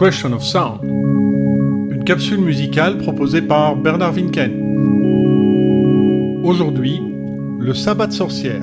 Question of Sound, une capsule musicale proposée par Bernard Winken. Aujourd'hui, le sabbat de sorcière.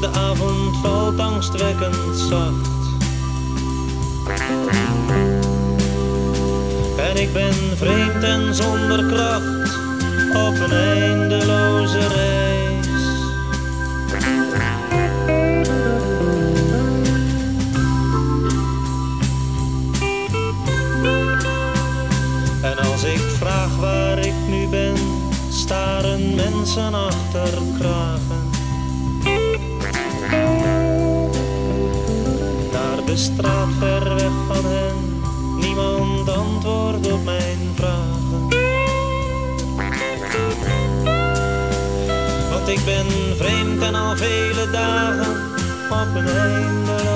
de avond valt angstwekkend zacht. En ik ben vreemd en zonder kracht op een eindeloze reis. En als ik vraag waar ik nu ben staren mensen achter kragen. Straat ver weg van hen, niemand antwoordt op mijn vragen. Want ik ben vreemd en al vele dagen op een eindeloze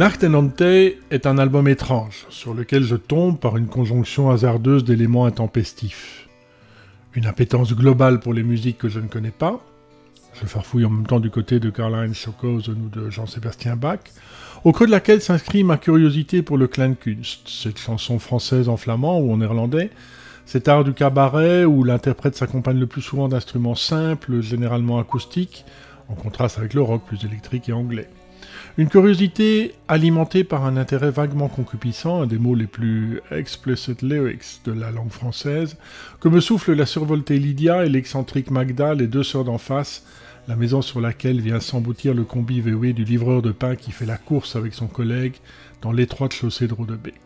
Nacht est un album étrange, sur lequel je tombe par une conjonction hasardeuse d'éléments intempestifs. Une impétence globale pour les musiques que je ne connais pas, je farfouille en même temps du côté de Karl-Heinz Stockhausen ou de Jean-Sébastien Bach, au creux de laquelle s'inscrit ma curiosité pour le Kleinkunst, cette chanson française en flamand ou en néerlandais, cet art du cabaret où l'interprète s'accompagne le plus souvent d'instruments simples, généralement acoustiques, en contraste avec le rock plus électrique et anglais. Une curiosité alimentée par un intérêt vaguement concupissant, un des mots les plus explicit lyrics de la langue française, que me souffle la survoltée Lydia et l'excentrique Magda, les deux sœurs d'en face, la maison sur laquelle vient s'emboutir le combi VW du livreur de pain qui fait la course avec son collègue dans l'étroite chaussée de Rodebeck.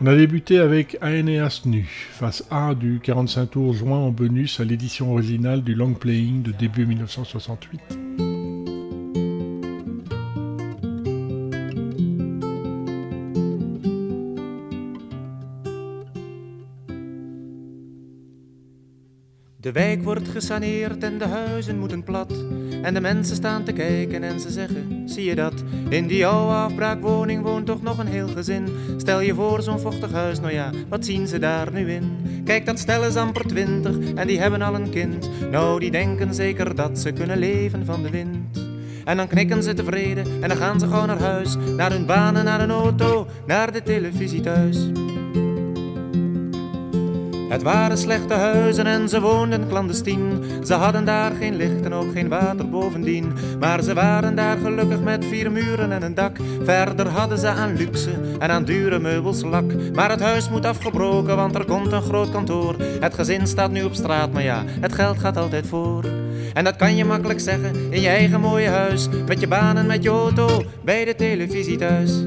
On a débuté avec Aeneas Nu, face A du 45 tours joint en bonus à l'édition originale du long playing de début 1968. De wijk wordt gesaneerd en de huizen moeten plat. En de mensen staan te kijken en ze zeggen: Zie je dat? In die oude afbraakwoning woont toch nog een heel gezin. Stel je voor zo'n vochtig huis, nou ja, wat zien ze daar nu in? Kijk, dat stel is amper twintig en die hebben al een kind. Nou, die denken zeker dat ze kunnen leven van de wind. En dan knikken ze tevreden en dan gaan ze gewoon naar huis. Naar hun banen, naar een auto, naar de televisie thuis. Het waren slechte huizen en ze woonden clandestien. Ze hadden daar geen licht en ook geen water bovendien. Maar ze waren daar gelukkig met vier muren en een dak. Verder hadden ze aan luxe en aan dure meubels lak. Maar het huis moet afgebroken, want er komt een groot kantoor. Het gezin staat nu op straat, maar ja, het geld gaat altijd voor. En dat kan je makkelijk zeggen in je eigen mooie huis. Met je baan en met je auto, bij de televisie thuis.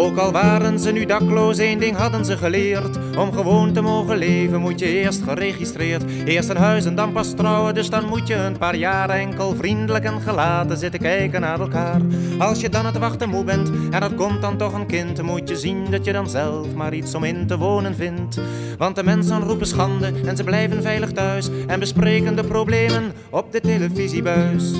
Ook al waren ze nu dakloos, één ding hadden ze geleerd. Om gewoon te mogen leven moet je eerst geregistreerd. Eerst een huis en dan pas trouwen, dus dan moet je een paar jaar enkel vriendelijk en gelaten zitten kijken naar elkaar. Als je dan het wachten moe bent en er komt dan toch een kind, moet je zien dat je dan zelf maar iets om in te wonen vindt. Want de mensen roepen schande en ze blijven veilig thuis en bespreken de problemen op de televisiebuis.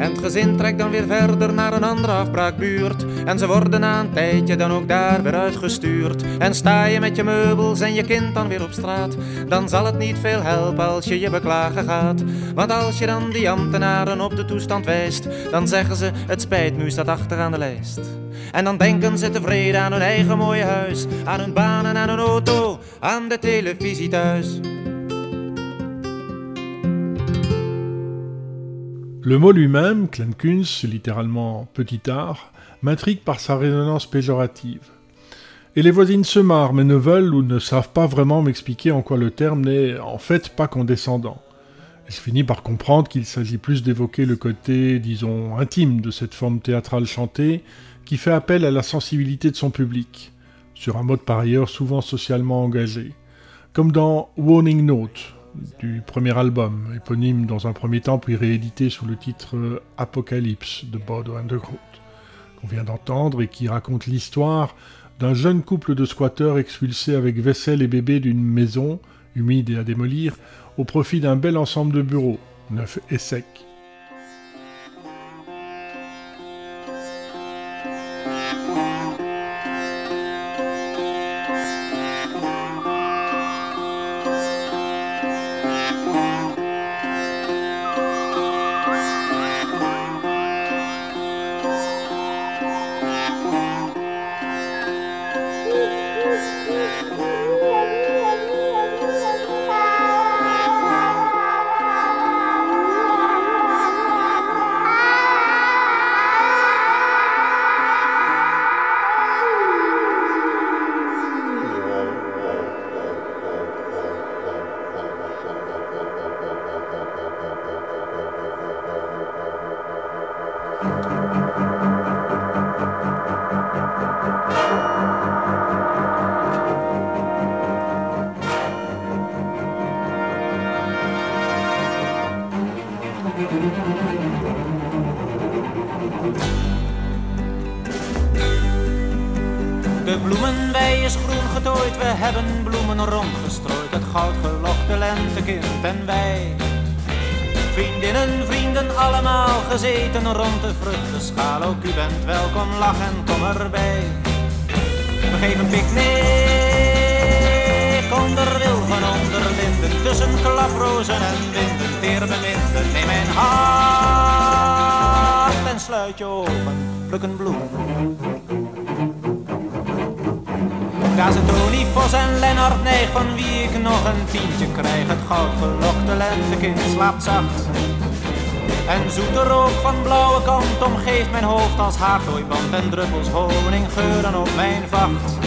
En het gezin trekt dan weer verder naar een andere afbraakbuurt. En ze worden na een tijdje dan ook daar weer uitgestuurd. En sta je met je meubels en je kind dan weer op straat, dan zal het niet veel helpen als je je beklagen gaat. Want als je dan die ambtenaren op de toestand wijst, dan zeggen ze: Het spijt me, staat achteraan de lijst. En dan denken ze tevreden aan hun eigen mooie huis, aan hun banen, aan hun auto, aan de televisie thuis. Le mot lui-même, Kleinkunst, littéralement petit art, m'intrigue par sa résonance péjorative. Et les voisines se marrent, mais ne veulent ou ne savent pas vraiment m'expliquer en quoi le terme n'est en fait pas condescendant. Je finis par comprendre qu'il s'agit plus d'évoquer le côté, disons, intime de cette forme théâtrale chantée, qui fait appel à la sensibilité de son public, sur un mode par ailleurs souvent socialement engagé, comme dans Warning Note, du premier album, éponyme dans un premier temps puis réédité sous le titre Apocalypse de Bodo Underground, qu'on vient d'entendre et qui raconte l'histoire d'un jeune couple de squatteurs expulsés avec vaisselle et bébé d'une maison, humide et à démolir, au profit d'un bel ensemble de bureaux, neufs et secs. De bloemenwei is groen getooid, we hebben bloemen rondgestrooid. Het goudgelokte lentekind en wij. Vriendinnen, vrienden, allemaal gezeten rond de vruchtenschaal. Ook u bent welkom, lach en kom erbij. We geven picknick onder wilgen, onder linden. Tussen klaprozen en winden, Neem mijn hand en sluit je ogen, pluk een bloem. Tony Vos en Lennart Neig, van wie ik nog een tientje krijg. Het goudgelokte lentekind slaapt zacht En zoete rook van blauwe kant omgeeft mijn hoofd als haardooiband en druppels honing geuren op mijn vacht.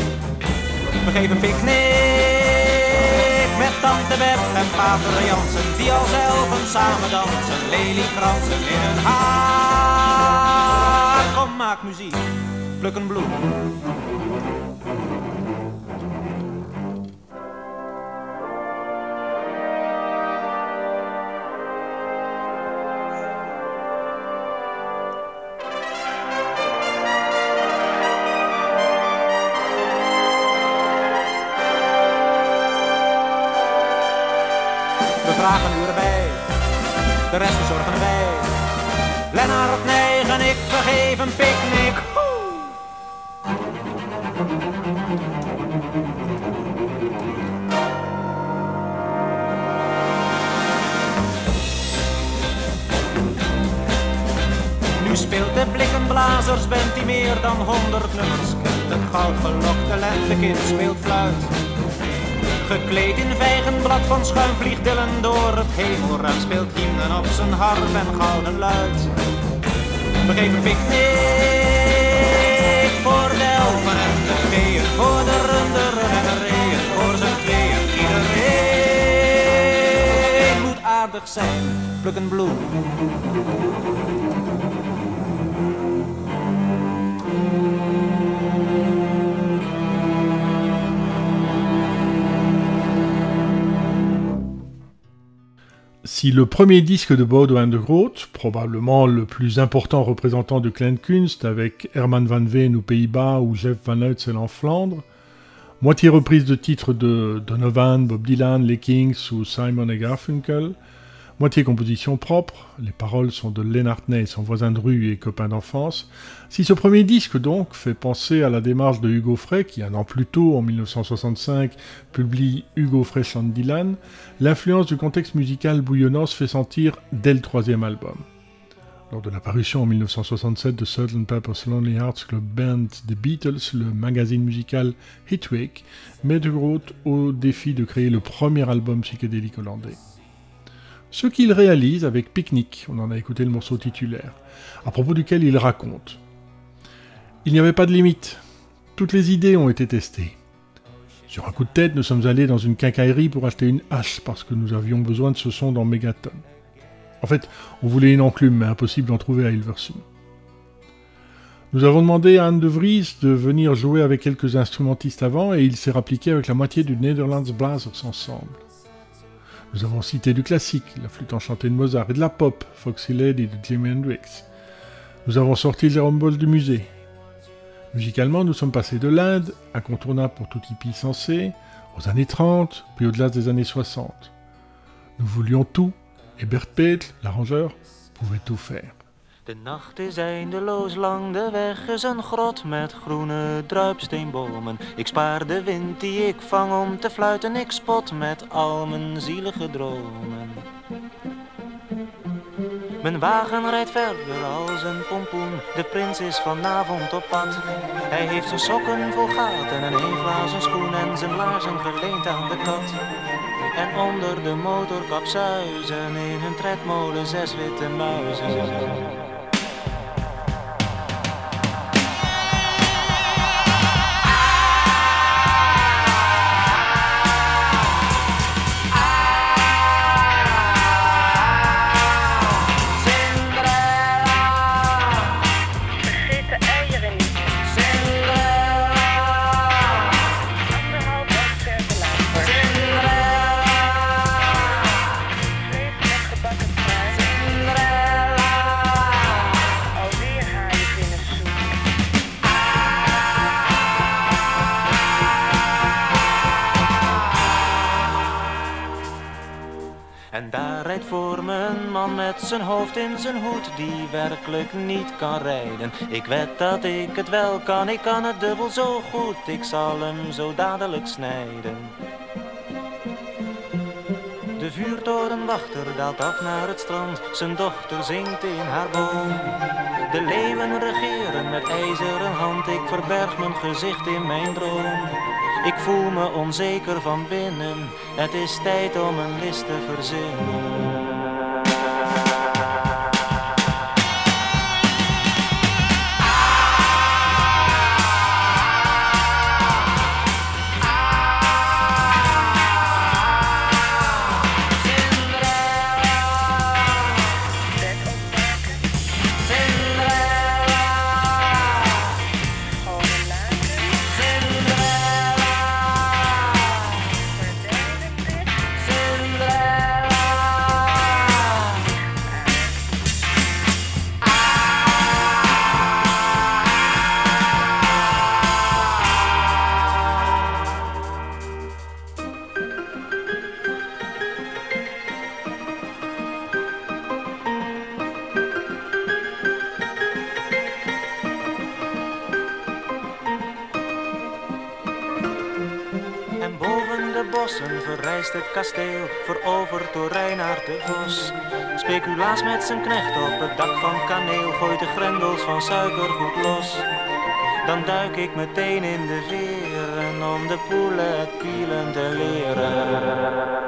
We geven picknick tante Beb en pater Jansen, die al zelf samen dansen, leliekransen in hun haar. Kom, maak muziek, pluk een bloem. Meer dan honderd nummers kent. Het goudgelokte lentekind speelt fluit. Gekleed in vijgenblad van schuim vliegt Dylan door het hemelruim. Speelt hymnen op zijn harp en gouden luid. We geven picknick voor de elfen en de veeën. Voor de runderen en de reeën. Voor zijn tweeën. Iedereen moet aardig zijn. Pluk een bloem. Si le premier disque de Baudouin de Groot, probablement le plus important représentant de Kleinkunst avec Herman van Veen aux Pays-Bas ou Jeff Van Uytsel en Flandre, moitié reprise de titres de Donovan, Bob Dylan, les Kings ou Simon et Garfunkel, moitié composition propre, les paroles sont de Lennart Ney, son voisin de rue et copain d'enfance. Si ce premier disque donc fait penser à la démarche de Hugo Frey, qui un an plus tôt, en 1965, publie Hugo Frey Dylan, l'influence du contexte musical bouillonnant se fait sentir dès le troisième album. Lors de l'apparition en 1967 de Sgt. Pepper's Lonely Hearts Club Band des Beatles, le magazine musical Hitwig met de au défi de créer le premier album psychédélique hollandais ce qu'il réalise avec Picnic, on en a écouté le morceau titulaire, à propos duquel il raconte. Il n'y avait pas de limite, toutes les idées ont été testées. Sur un coup de tête, nous sommes allés dans une quincaillerie pour acheter une hache parce que nous avions besoin de ce son dans Megaton. En fait, on voulait une enclume, mais impossible d'en trouver à Hilversum. Nous avons demandé à Anne de Vries de venir jouer avec quelques instrumentistes avant et il s'est rappliqué avec la moitié du Netherlands Blazers ensemble. Nous avons cité du classique, la flûte enchantée de Mozart, et de la pop, Foxy Lady de Jimi Hendrix. Nous avons sorti Jérôme Boll du musée. Musicalement, nous sommes passés de l'Inde, incontournable pour tout hippie sensé, aux années 30, puis au-delà des années 60. Nous voulions tout, et Bert Peetl, l'arrangeur, pouvait tout faire. De nacht is eindeloos lang, de weg is een grot met groene druipsteenbomen. Ik spaar de wind die ik vang om te fluiten, ik spot met al mijn zielige dromen. Mijn wagen rijdt verder als een pompoen, de prins is vanavond op pad. Hij heeft zijn sokken vol gaten en een glazen schoen en zijn laarzen geleend aan de kat. En onder de motorkap zuizen in hun tredmolen zes witte muizen. Zijn hoofd in zijn hoed die werkelijk niet kan rijden. Ik weet dat ik het wel kan, ik kan het dubbel zo goed, ik zal hem zo dadelijk snijden. De vuurtorenwachter daalt af naar het strand, zijn dochter zingt in haar boom. De leeuwen regeren met ijzeren hand, ik verberg mijn gezicht in mijn droom. Ik voel me onzeker van binnen, het is tijd om een list te verzinnen. De Vos. Speculaas met zijn knecht op het dak van kaneel, gooit de grendels van suikergoed los. Dan duik ik meteen in de veren om de poelen pielen te leren.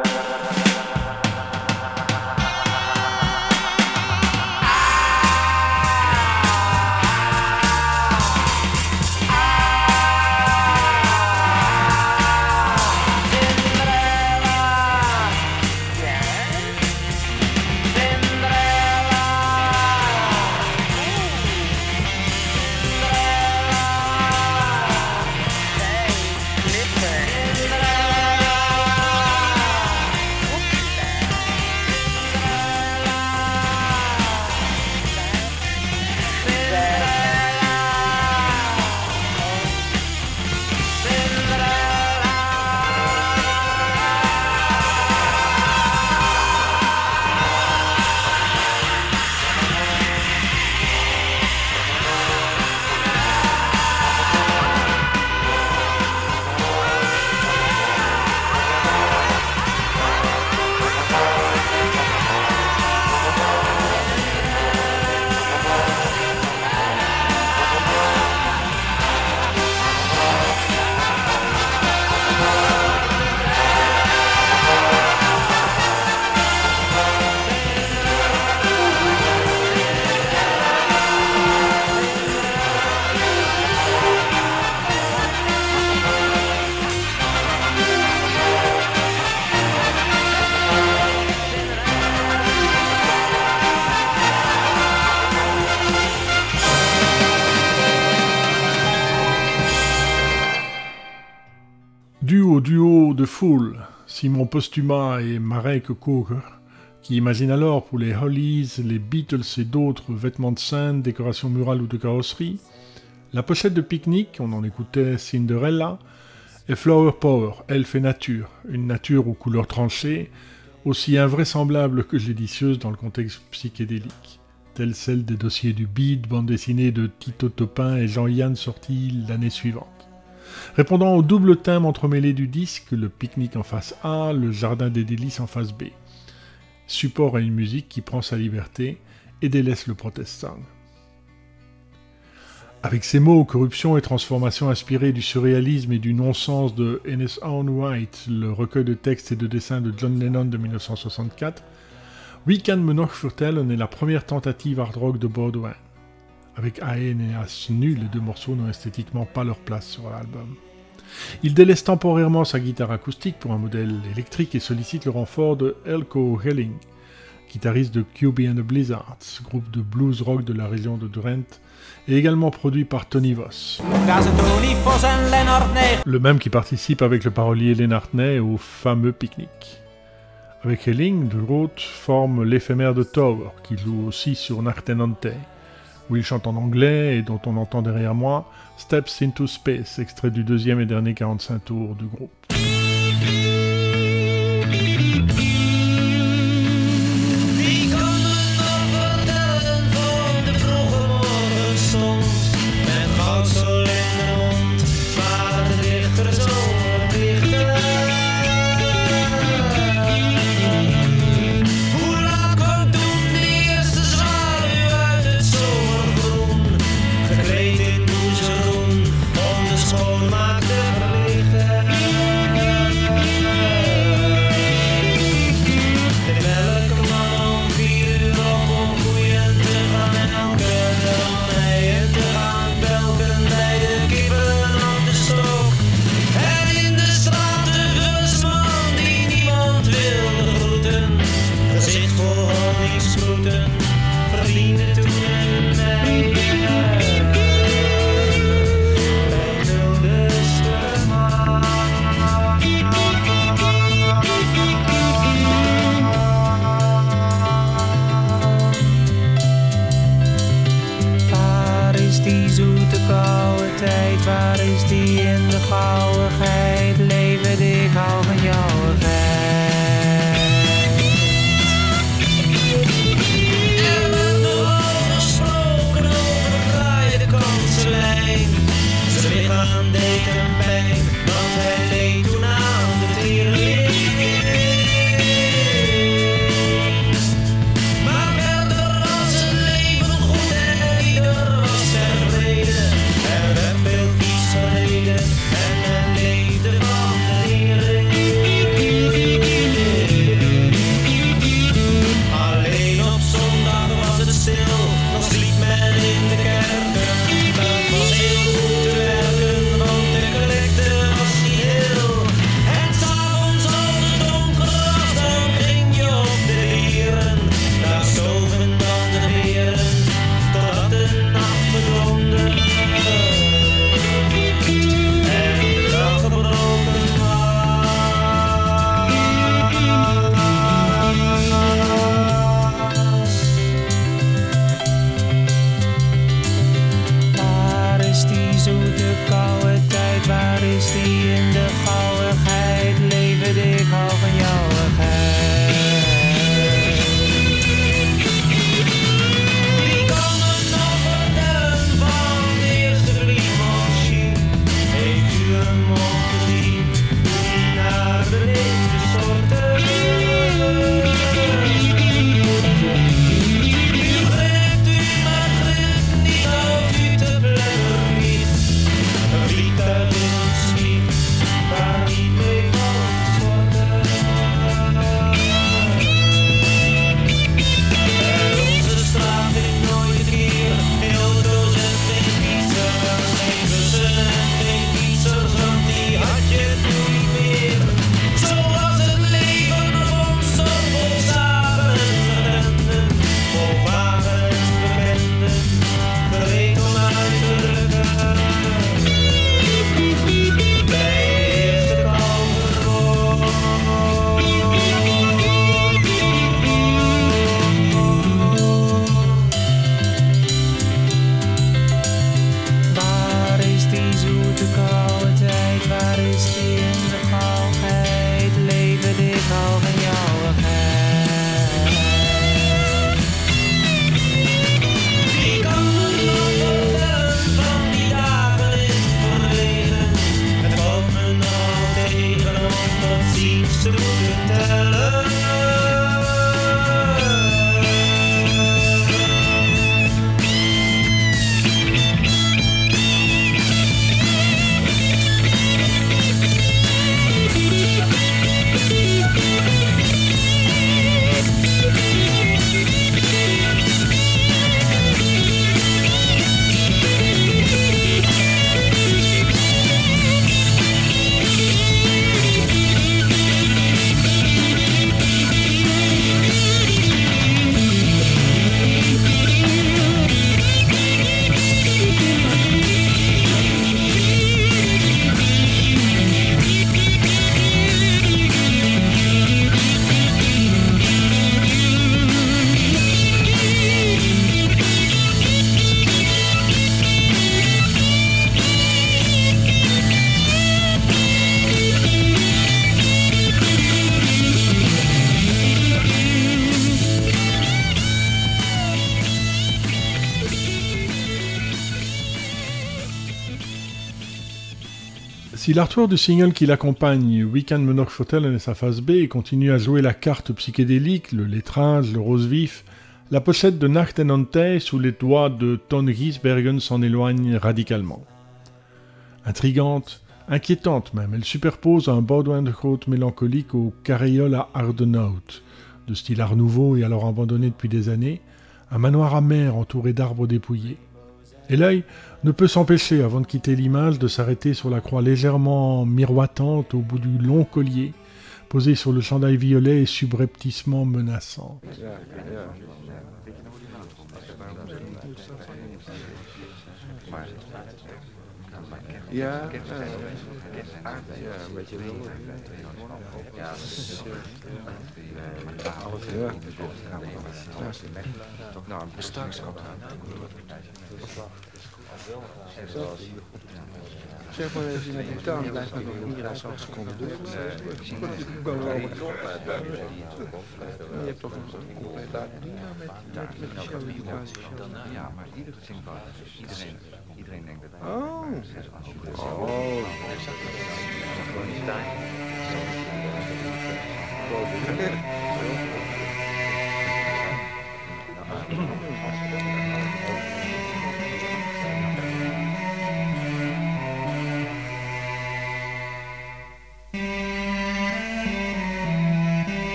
Postuma et Marek Koger, qui imaginent alors pour les Hollies, les Beatles et d'autres vêtements de scène, décorations murales ou de carrosserie, la pochette de pique-nique, on en écoutait Cinderella, et Flower Power, Elfe et Nature, une nature aux couleurs tranchées, aussi invraisemblable que judicieuse dans le contexte psychédélique, telle celle des dossiers du Beat, bande dessinée de Tito Topin et Jean-Yann sortie l'année suivante. Répondant au double thème entremêlé du disque, le pique-nique en face A, le jardin des délices en face B. Support à une musique qui prend sa liberté et délaisse le protestant. Avec ces mots, corruption et transformation inspirés du surréalisme et du non-sens de In His Own Right, le recueil de textes et de dessins de John Lennon de 1964, We Can Me Noch Vertellen est la première tentative hard rock de Baudouin. Avec Aen et As nu, les deux morceaux n'ont esthétiquement pas leur place sur l'album. Il délaisse temporairement sa guitare acoustique pour un modèle électrique et sollicite le renfort de Elko Helling, guitariste de QB and the Blizzards, groupe de blues rock de la région de Drenthe, et également produit par Tony Voss. Le même qui participe avec le parolier Lennart Ney au fameux pique-nique. Avec Helling, de forme l'éphémère de Tower, qui joue aussi sur Nartenante, où il chante en anglais et dont on entend derrière moi Steps into Space, extrait du deuxième et dernier 45 tours du groupe. Si l'artwork du single qui l'accompagne, Weekend nog vertellen et sa face B, continue à jouer la carte psychédélique, le lettrage, le rose vif, la pochette de Nacht en sous les doigts de Ton Giesbergen s'en éloigne radicalement. Intrigante, inquiétante même, elle superpose un Baudouin-de-Groot mélancolique au carriole à Ardenaut, de style art nouveau et alors abandonné depuis des années, un manoir amer entouré d'arbres dépouillés. Et l'œil ne peut s'empêcher, avant de quitter l'image, de s'arrêter sur la croix légèrement miroitante au bout du long collier, posée sur le chandail violet et subrepticement menaçante. Ja, eh, ja, een beetje wel. Ja, Nou, straks ook. Zeg maar even in de tuin, blijf maar nog hier aan zo'n seconde door. Je hebt toch een compleet met, de show. Ja, maar iedereen, iedereen denkt dat hij Oh. Oh. Oh.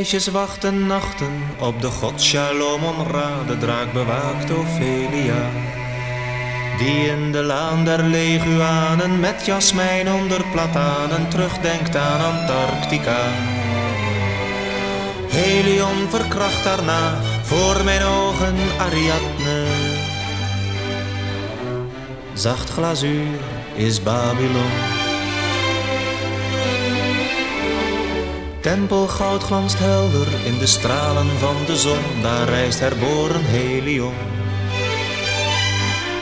Meisjes wachten nachten op de god Shalom Onra, de draak bewaakt Ophelia. Die in de laan der leguanen met jasmijn onder platanen terugdenkt aan Antarctica. Helion verkracht daarna voor mijn ogen Ariadne. Zacht glazuur is Babylon. Tempelgoud glanst helder in de stralen van de zon, daar reist herboren Helion.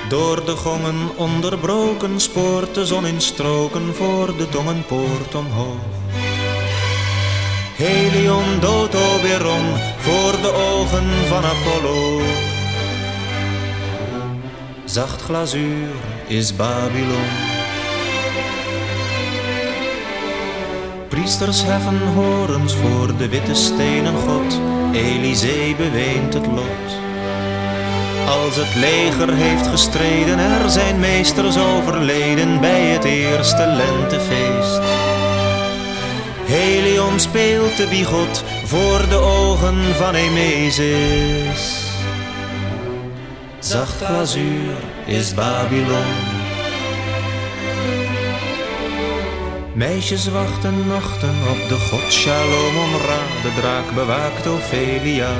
Door de gongen onderbroken spoort de zon in stroken voor de tongenpoort omhoog. Helion doodt Oberon voor de ogen van Apollo. Zacht glazuur is Babylon. Priesters heffen horens voor de witte stenen god. Elysee beweent het lot. Als het leger heeft gestreden, er zijn meesters overleden bij het eerste lentefeest. Helion speelt de bigot voor de ogen van Emesis. Zacht glazuur is Babylon. Meisjes wachten nachten op de god Shalom Ra, de draak bewaakt Ophelia.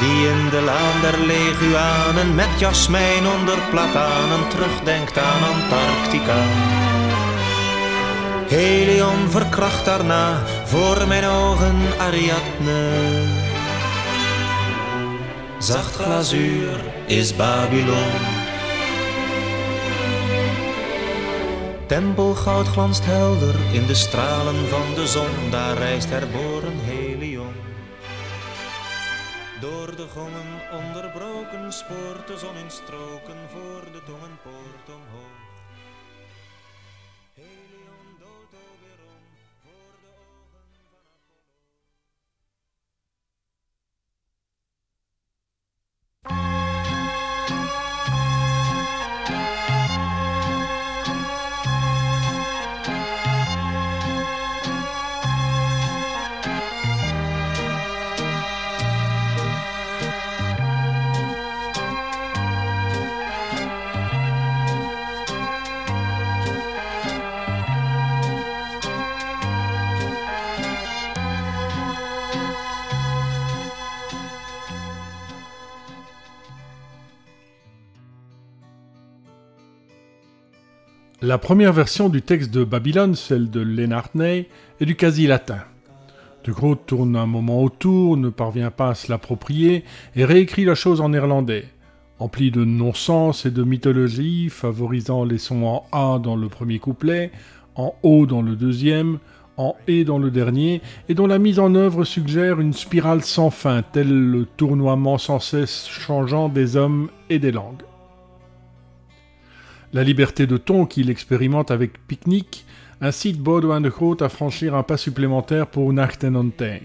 Die in de laan der leguanen met jasmijn onder platanen terugdenkt aan Antarctica. Helion verkracht daarna voor mijn ogen Ariadne. Zacht glazuur is Babylon. Tempelgoud glanst helder in de stralen van de zon, daar reist herboren Helion. Door de gongen onderbroken spoort de zon in stroken voor de tongenpoort omhoog. La première version du texte de Babylone, celle de Lennart Ney, est du quasi-latin. De Groot tourne un moment autour, ne parvient pas à se l'approprier et réécrit la chose en néerlandais, empli de non-sens et de mythologie, favorisant les sons en A dans le premier couplet, en O dans le deuxième, en E dans le dernier, et dont la mise en œuvre suggère une spirale sans fin, tel le tournoiement sans cesse changeant des hommes et des langues. La liberté de ton qu'il expérimente avec Picnic incite Baudouin de Groot à franchir un pas supplémentaire pour Nachten on Tij.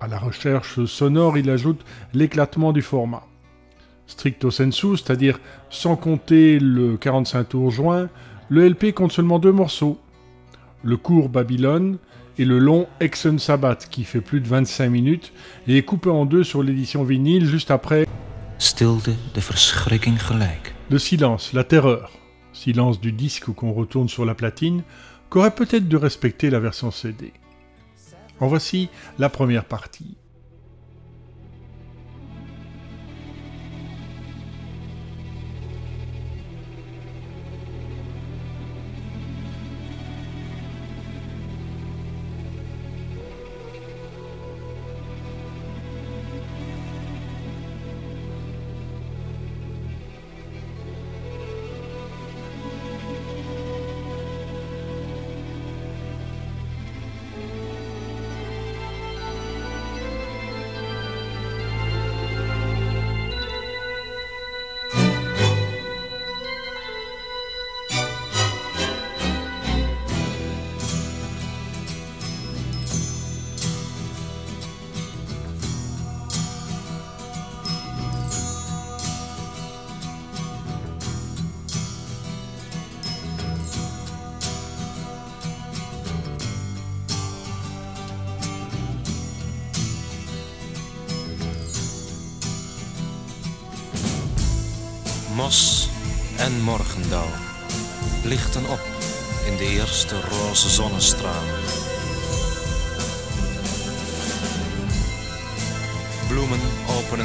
À la recherche sonore, il ajoute l'éclatement du format. Stricto sensu, c'est-à-dire sans compter le 45 tours joint, le LP compte seulement deux morceaux. Le court Babylone et le long Exen Sabbath qui fait plus de 25 minutes et est coupé en deux sur l'édition vinyle juste après de verschrikking gelijk. Le silence, la terreur, silence du disque qu'on retourne sur la platine, qu'aurait peut-être dû respecter la version CD. En voici la première partie.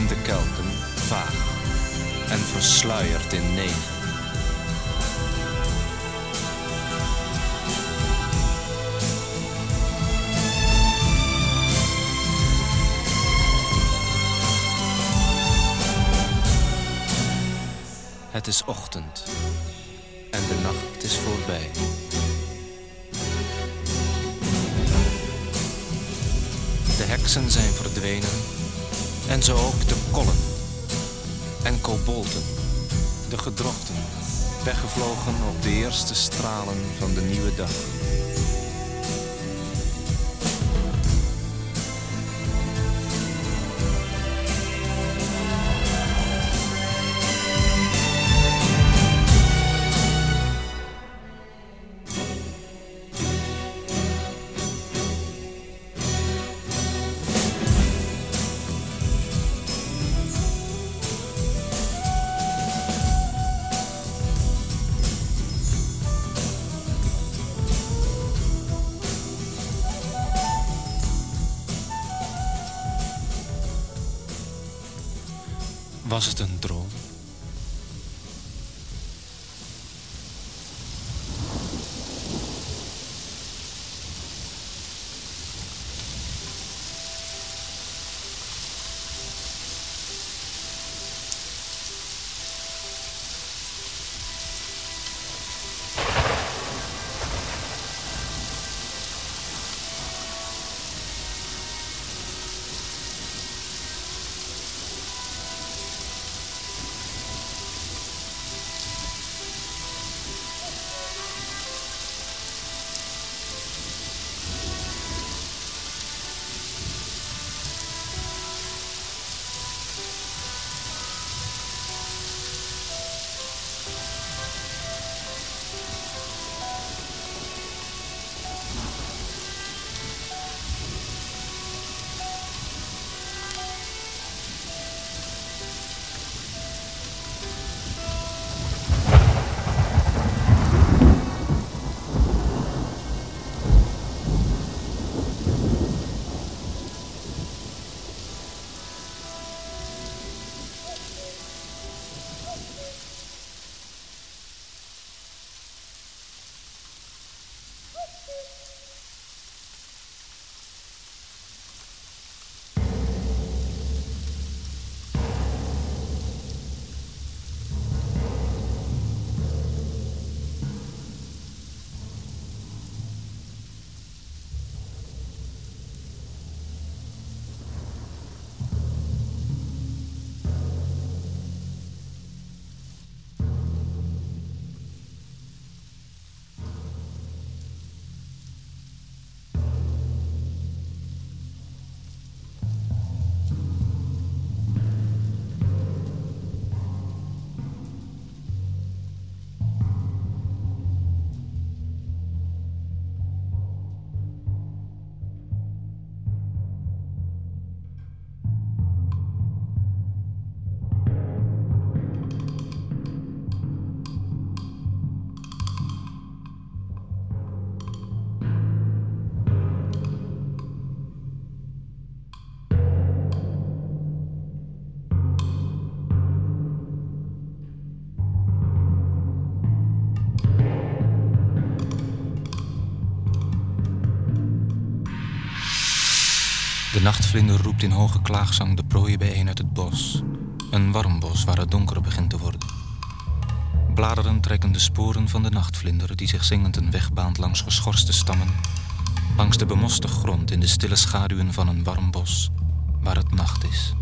de kelken vaag en versluierd in negen. Het is ochtend en de nacht is voorbij. De heksen zijn verdwenen en zo ook de kollen. En kobolden, de gedrochten, weggevlogen op de eerste stralen van de nieuwe dag. Was het een nachtvlinder roept in hoge klaagzang de prooien bijeen uit het bos. Een warm bos waar het donker begint te worden. Bladeren trekken de sporen van de nachtvlinder die zich zingend een weg baant langs geschorste stammen. Langs de bemoste grond in de stille schaduwen van een warm bos waar het nacht is.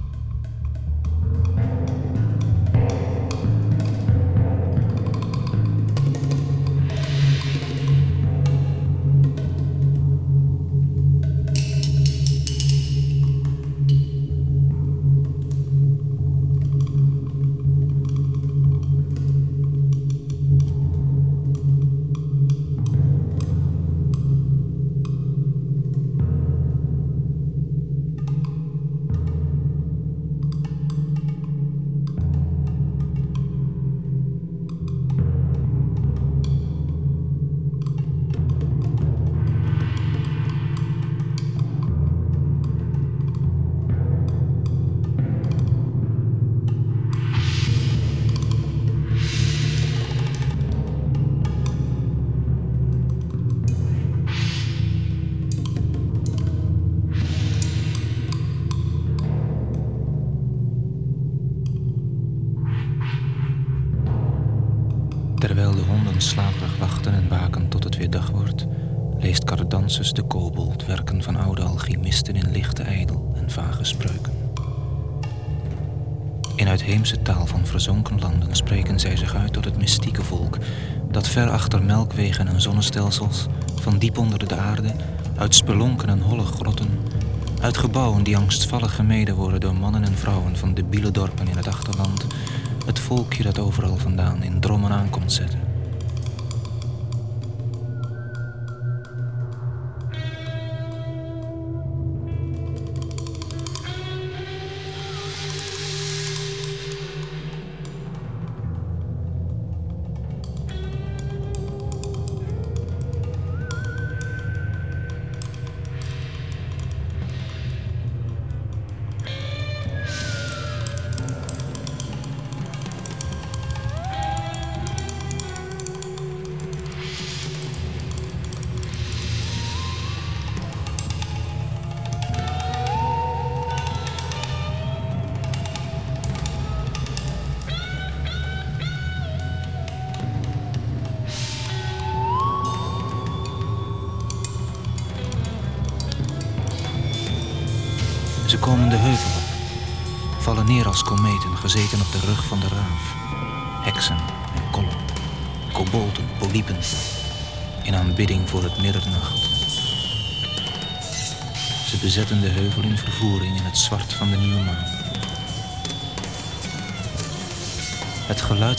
Van diep onder de aarde, uit spelonken en holle grotten, uit gebouwen die angstvallig gemeden worden door mannen en vrouwen van debiele dorpen in het achterland, het volkje dat overal vandaan in drommen aankomt zetten.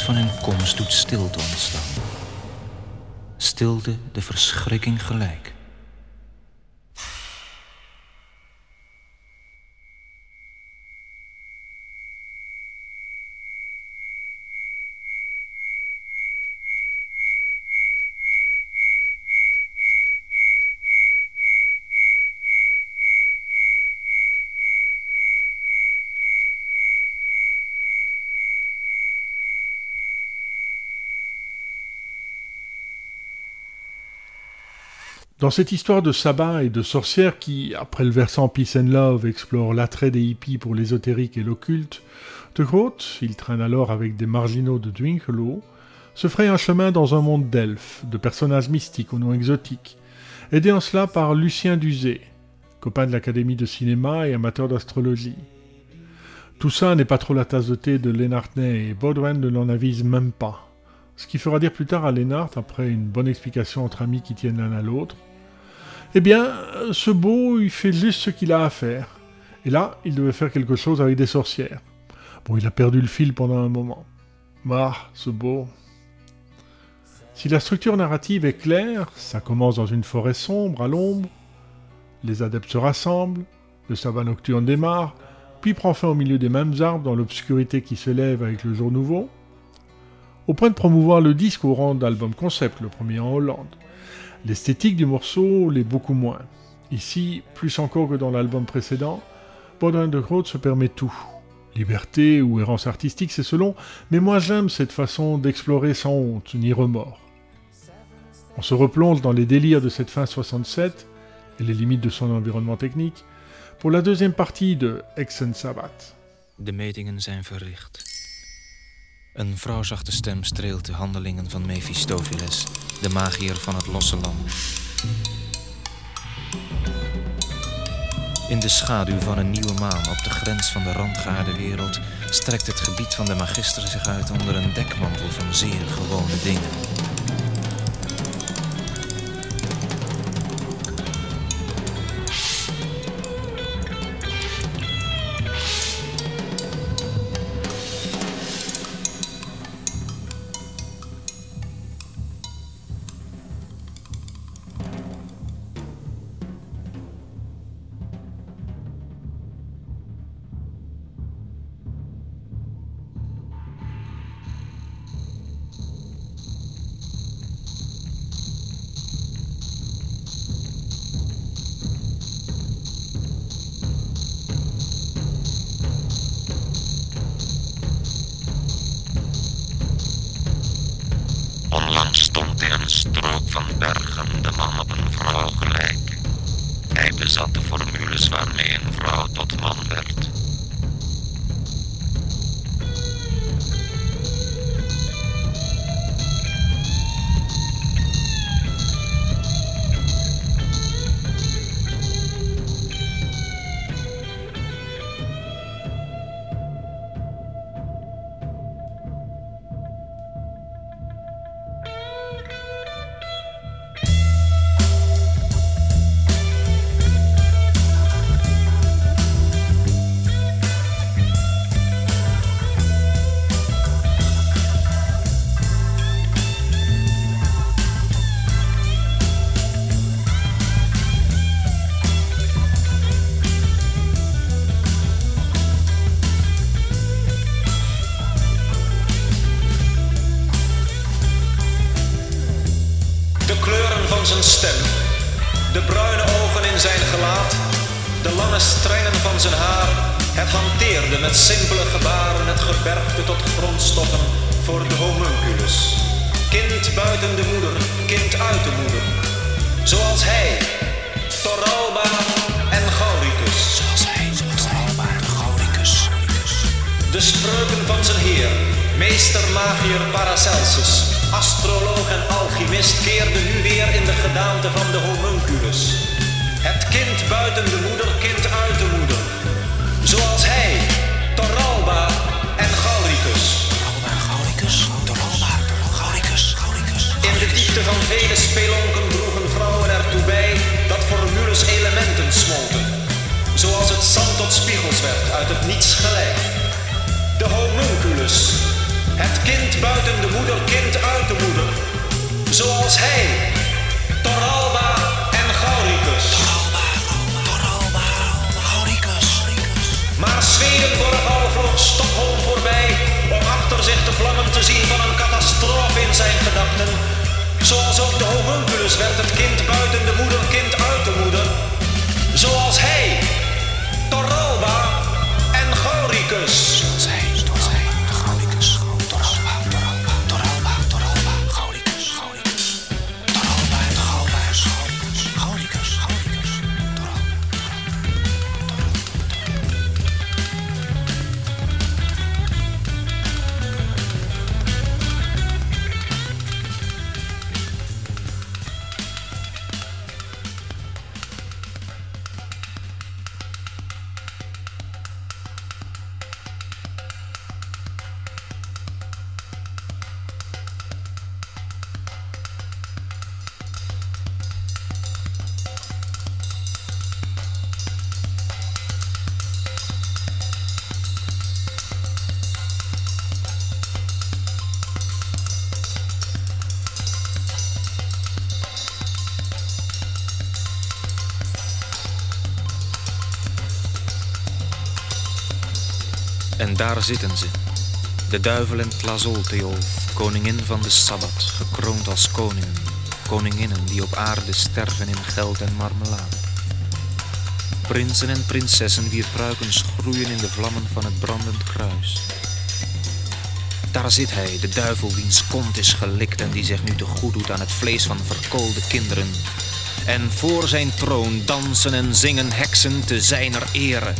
Van hun komst doet stilte ontstaan. Stilte de verschrikking gelijk. Dans cette histoire de sabbat et de sorcières qui, après le versant Peace and Love, explore l'attrait des hippies pour l'ésotérique et l'occulte, De Groot, il traîne alors avec des marginaux de Dwingelow, se fraye un chemin dans un monde d'elfes, de personnages mystiques aux noms exotiques, aidé en cela par Lucien Duzé, copain de l'Académie de cinéma et amateur d'astrologie. Tout ça n'est pas trop la tasse de thé de Lennart Ney et Baudouin ne l'en avise même pas. Ce qui fera dire plus tard à Lennart, après une bonne explication entre amis qui tiennent l'un à l'autre, eh bien, ce beau, il fait juste ce qu'il a à faire. Et là, il devait faire quelque chose avec des sorcières. Bon, il a perdu le fil pendant un moment. Ah, ce beau. Si la structure narrative est claire, ça commence dans une forêt sombre, à l'ombre, les adeptes se rassemblent, le sabbat nocturne démarre, puis prend fin au milieu des mêmes arbres dans l'obscurité qui s'élève avec le jour nouveau, au point de promouvoir le disque au rang d'album concept, le premier en Hollande. L'esthétique du morceau l'est beaucoup moins. Ici, plus encore que dans l'album précédent, de Groot se permet tout. Liberté ou errance artistique, c'est selon, mais moi j'aime cette façon d'explorer sans honte ni remords. On se replonge dans les délires de cette fin 67 et les limites de son environnement technique pour la deuxième partie de Exen Sabbat. Een vrouwzachte stem streelt de handelingen van Mephistopheles, de magier van het losse land. In de schaduw van een nieuwe maan op de grens van de randgaarde wereld strekt het gebied van de magister zich uit onder een dekmantel van zeer gewone dingen. Met simpele gebaren het gebergte tot grondstoffen voor de homunculus. Kind buiten de moeder, kind uit de moeder. Zoals hij, Toralba en Gauricus. Zoals hij, Toralba en Gauricus. De spreuken van zijn heer, meester magier Paracelsus, astroloog en alchemist, keerde nu weer in de gedaante van de homunculus. Het kind buiten de moeder, kind uit de moeder. Zoals hij, Van vele spelonken droegen vrouwen ertoe bij dat formules elementen smolten. Zoals het zand tot spiegels werd uit het niets gelijk. De homunculus. Het kind buiten de moeder, kind uit de moeder. Zoals hij, Toralba en Gauricus. Maar Swedenborg vloog Stockholm voorbij om achter zich de vlammen te zien van een catastrofe in zijn gedachten. Zoals ook de homunculus werd het kind buiten de moeder, kind uit de moeder. Zoals hij, Toralba en Gauricus. Daar zitten ze. De duivel en Tlazolteol, koningin van de Sabbat, gekroond als koningen. Koninginnen die op aarde sterven in geld en marmelade. Prinsen en prinsessen wier pruikens groeien in de vlammen van het brandend kruis. Daar zit hij, de duivel wiens kont is gelikt en die zich nu te goed doet aan het vlees van verkoolde kinderen. En voor zijn troon dansen en zingen heksen te zijner ere.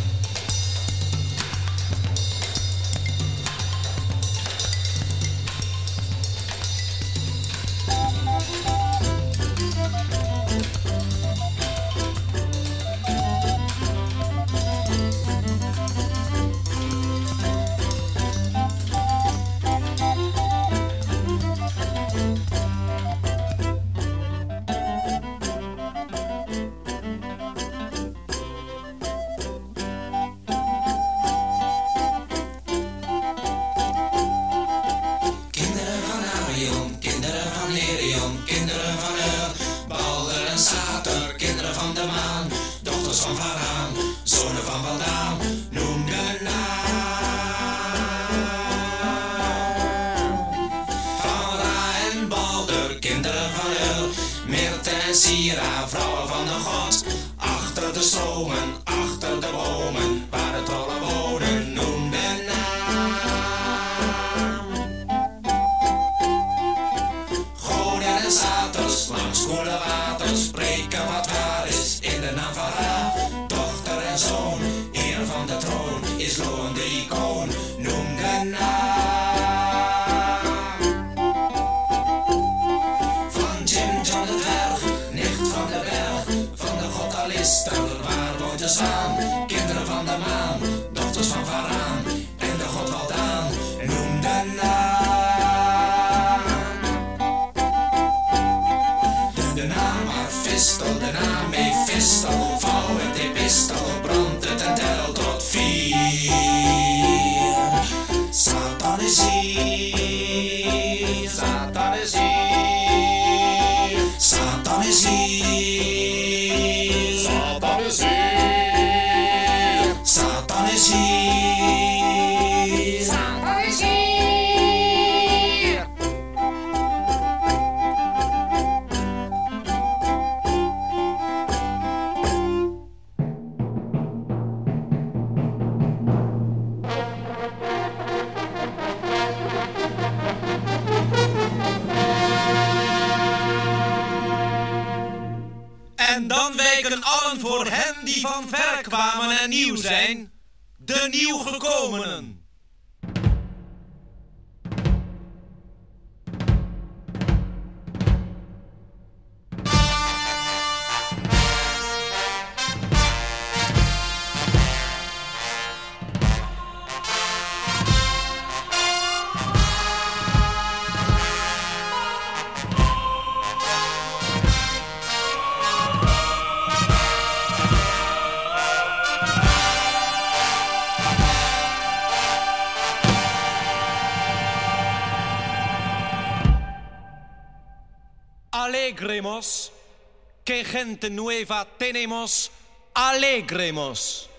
Gente nueva tenemos, alegremos.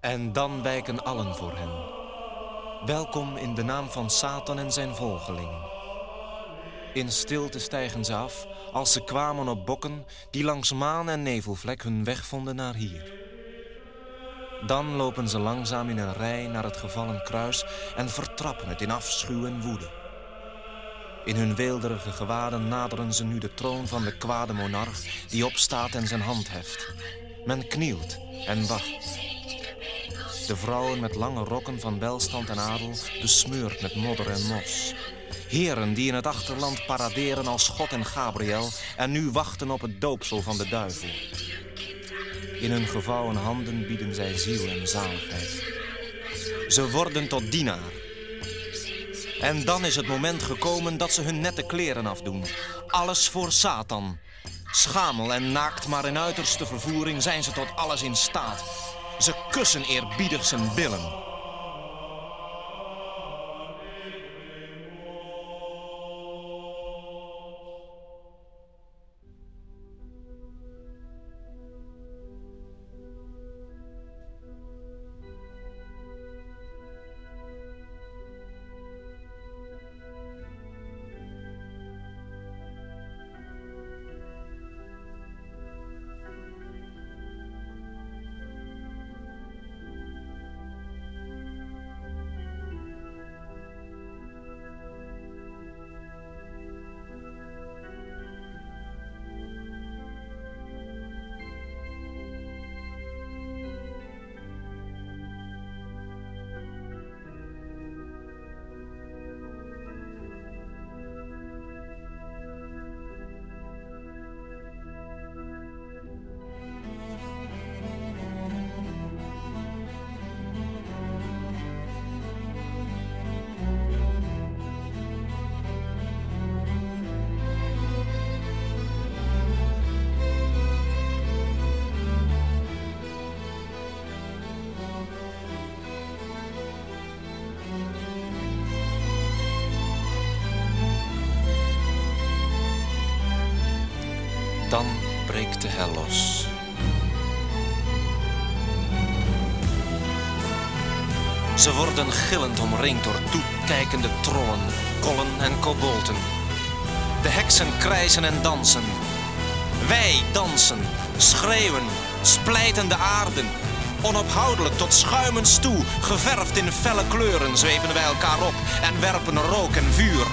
En dan wijken allen voor hen. Welkom in de naam van Satan en zijn volgelingen. In stilte stijgen ze af als ze kwamen op bokken die langs maan en nevelvlek hun weg vonden naar hier. Dan lopen ze langzaam in een rij naar het gevallen kruis en vertrappen het in afschuw en woede. In hun weelderige gewaden naderen ze nu de troon van de kwade monarch die opstaat en zijn hand heft. Men knielt en wacht. De vrouwen met lange rokken van welstand en adel, besmeurd met modder en mos. Heren die in het achterland paraderen als God en Gabriel en nu wachten op het doopsel van de duivel. In hun gevouwen handen bieden zij ziel en zaligheid. Ze worden tot dienaar. En dan is het moment gekomen dat ze hun nette kleren afdoen. Alles voor Satan. Schamel en naakt, maar in uiterste vervoering zijn ze tot alles in staat. Ze kussen eerbiedig zijn billen. Los. Ze worden gillend omringd door toekijkende trollen, kollen en kobolten. De heksen krijzen en dansen. Wij dansen, schreeuwen, splijten de aarde. Onophoudelijk tot schuimens toe, geverfd in felle kleuren, zweven wij elkaar op en werpen rook en vuur.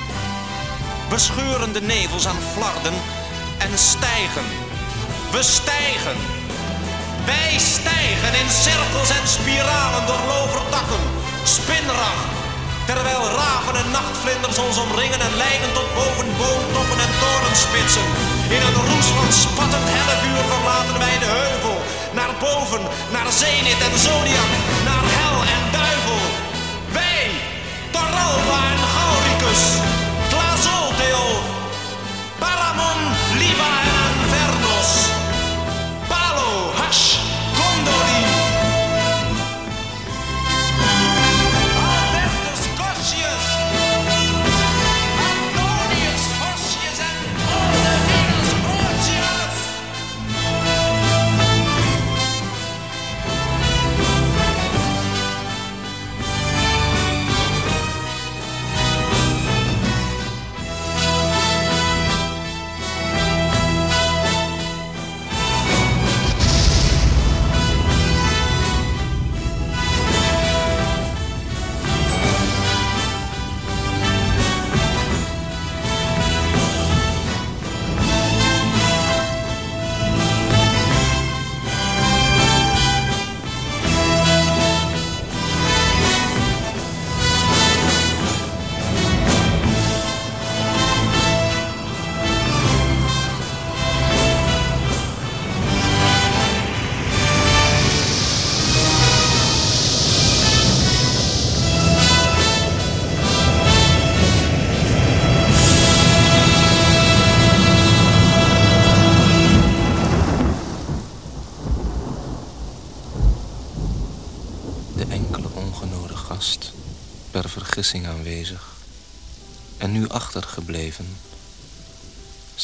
We scheuren de nevels aan flarden en stijgen. We stijgen. Wij stijgen in cirkels en spiralen door lovertakken, spinrag. Terwijl raven en nachtvlinders ons omringen en leiden tot boven boomtoppen en torenspitsen. In een roes van spattend hellevuur verlaten wij de heuvel. Naar boven, naar zenit en zodiac, naar hel en duivel. Wij, Taralpa en Gauricus,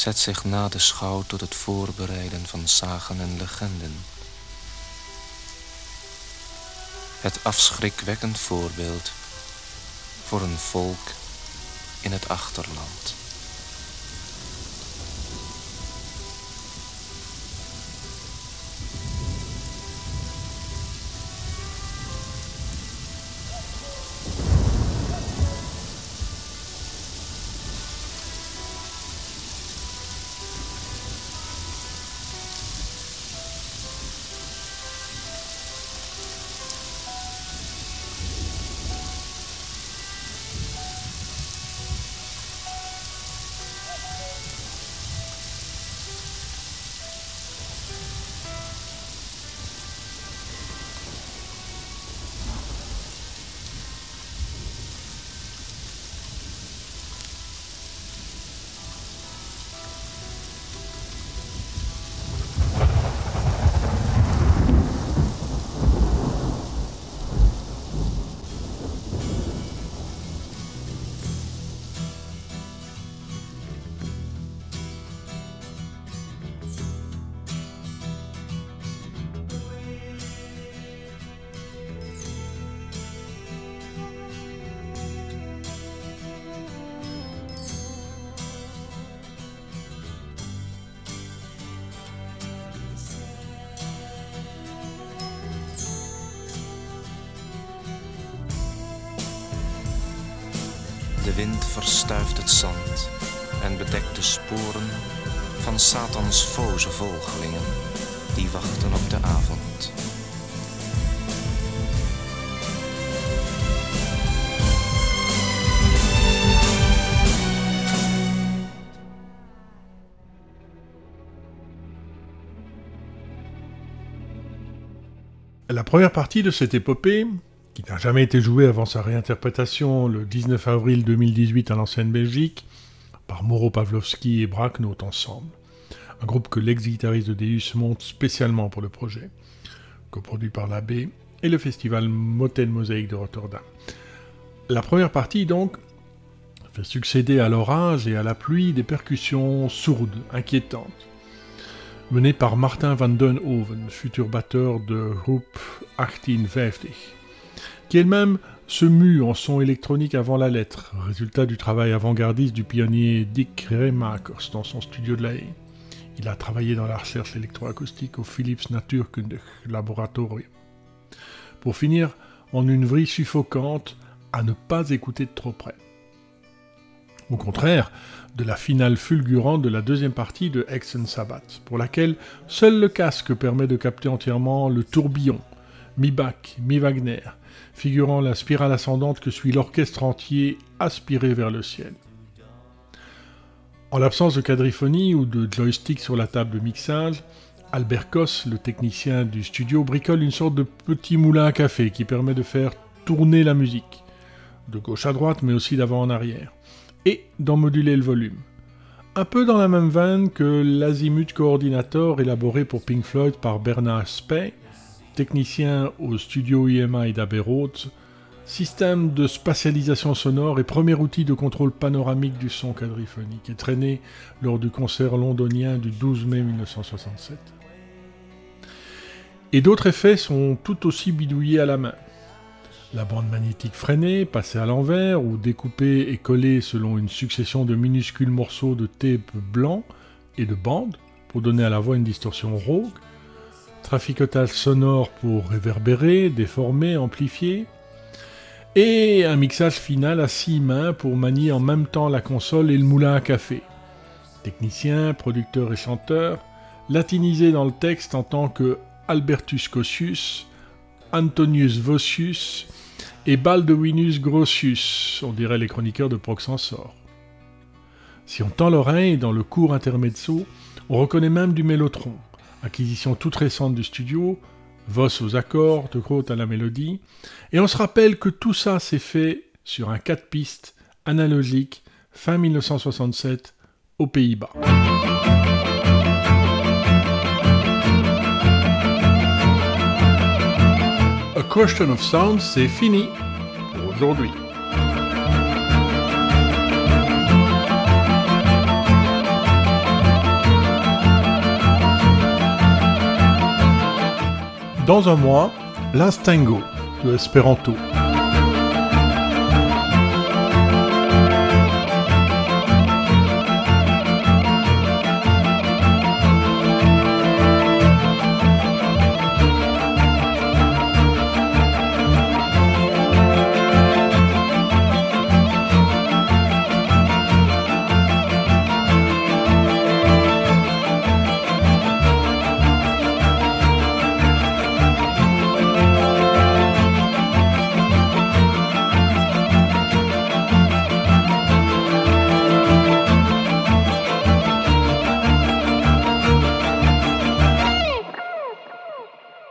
zet zich na de schouw tot het voorbereiden van zagen en legenden. Het afschrikwekkend voorbeeld voor een volk in het achterland. La première partie de cette épopée, qui n'a jamais été jouée avant sa réinterprétation le 19 avril 2018 à l'ancienne Belgique, par Mauro Pavlovski et Bracknote ensemble, un groupe que l'ex-guitariste de Deus monte spécialement pour le projet, coproduit par l'AB et le festival Motel Mosaïque de Rotterdam. La première partie, donc, fait succéder à l'orage et à la pluie des percussions sourdes, inquiétantes, menées par Martin van den Hoven, futur batteur de groupe 1850, qui elle-même se mue en son électronique avant la lettre, résultat du travail avant-gardiste du pionnier Dick Remakers dans son studio de La Haye. Il a travaillé dans la recherche électroacoustique au Philips Natuurkundig Laboratorium. Pour finir en une vrille suffocante à ne pas écouter de trop près. Au contraire de la finale fulgurante de la deuxième partie de Exen Sabbath, pour laquelle seul le casque permet de capter entièrement le tourbillon, mi-Bach, mi-Wagner, figurant la spirale ascendante que suit l'orchestre entier aspiré vers le ciel. En l'absence de quadriphonie ou de joystick sur la table de mixage, Albert Koss, le technicien du studio, bricole une sorte de petit moulin à café qui permet de faire tourner la musique, de gauche à droite mais aussi d'avant en arrière, et d'en moduler le volume. Un peu dans la même veine que l'Azimut Coordinator élaboré pour Pink Floyd par Bernard Spey, technicien au studio IMI d'Abbey système de spatialisation sonore et premier outil de contrôle panoramique du son quadriphonique, est traîné lors du concert londonien du 12 mai 1967. Et d'autres effets sont tout aussi bidouillés à la main. La bande magnétique freinée, passée à l'envers ou découpée et collée selon une succession de minuscules morceaux de tape blanc et de bande pour donner à la voix une distorsion rauque, traficotage sonore pour réverbérer, déformer, amplifier, et un mixage final à six mains pour manier en même temps la console et le moulin à café. Technicien, producteur et chanteur, latinisé dans le texte en tant que Albertus Cossius, Antonius Vossius et Baldwinus Grossius, on dirait les chroniqueurs de Proxensor. Si on tend l'oreille dans le court intermezzo, on reconnaît même du mélotron, acquisition toute récente du studio, Voss aux accords, de Groot à la mélodie, et on se rappelle que tout ça s'est fait sur un 4 pistes analogique fin 1967 aux Pays-Bas. A Question of Sound, c'est fini pour aujourd'hui. Dans un mois, l'Instango de Esperanto.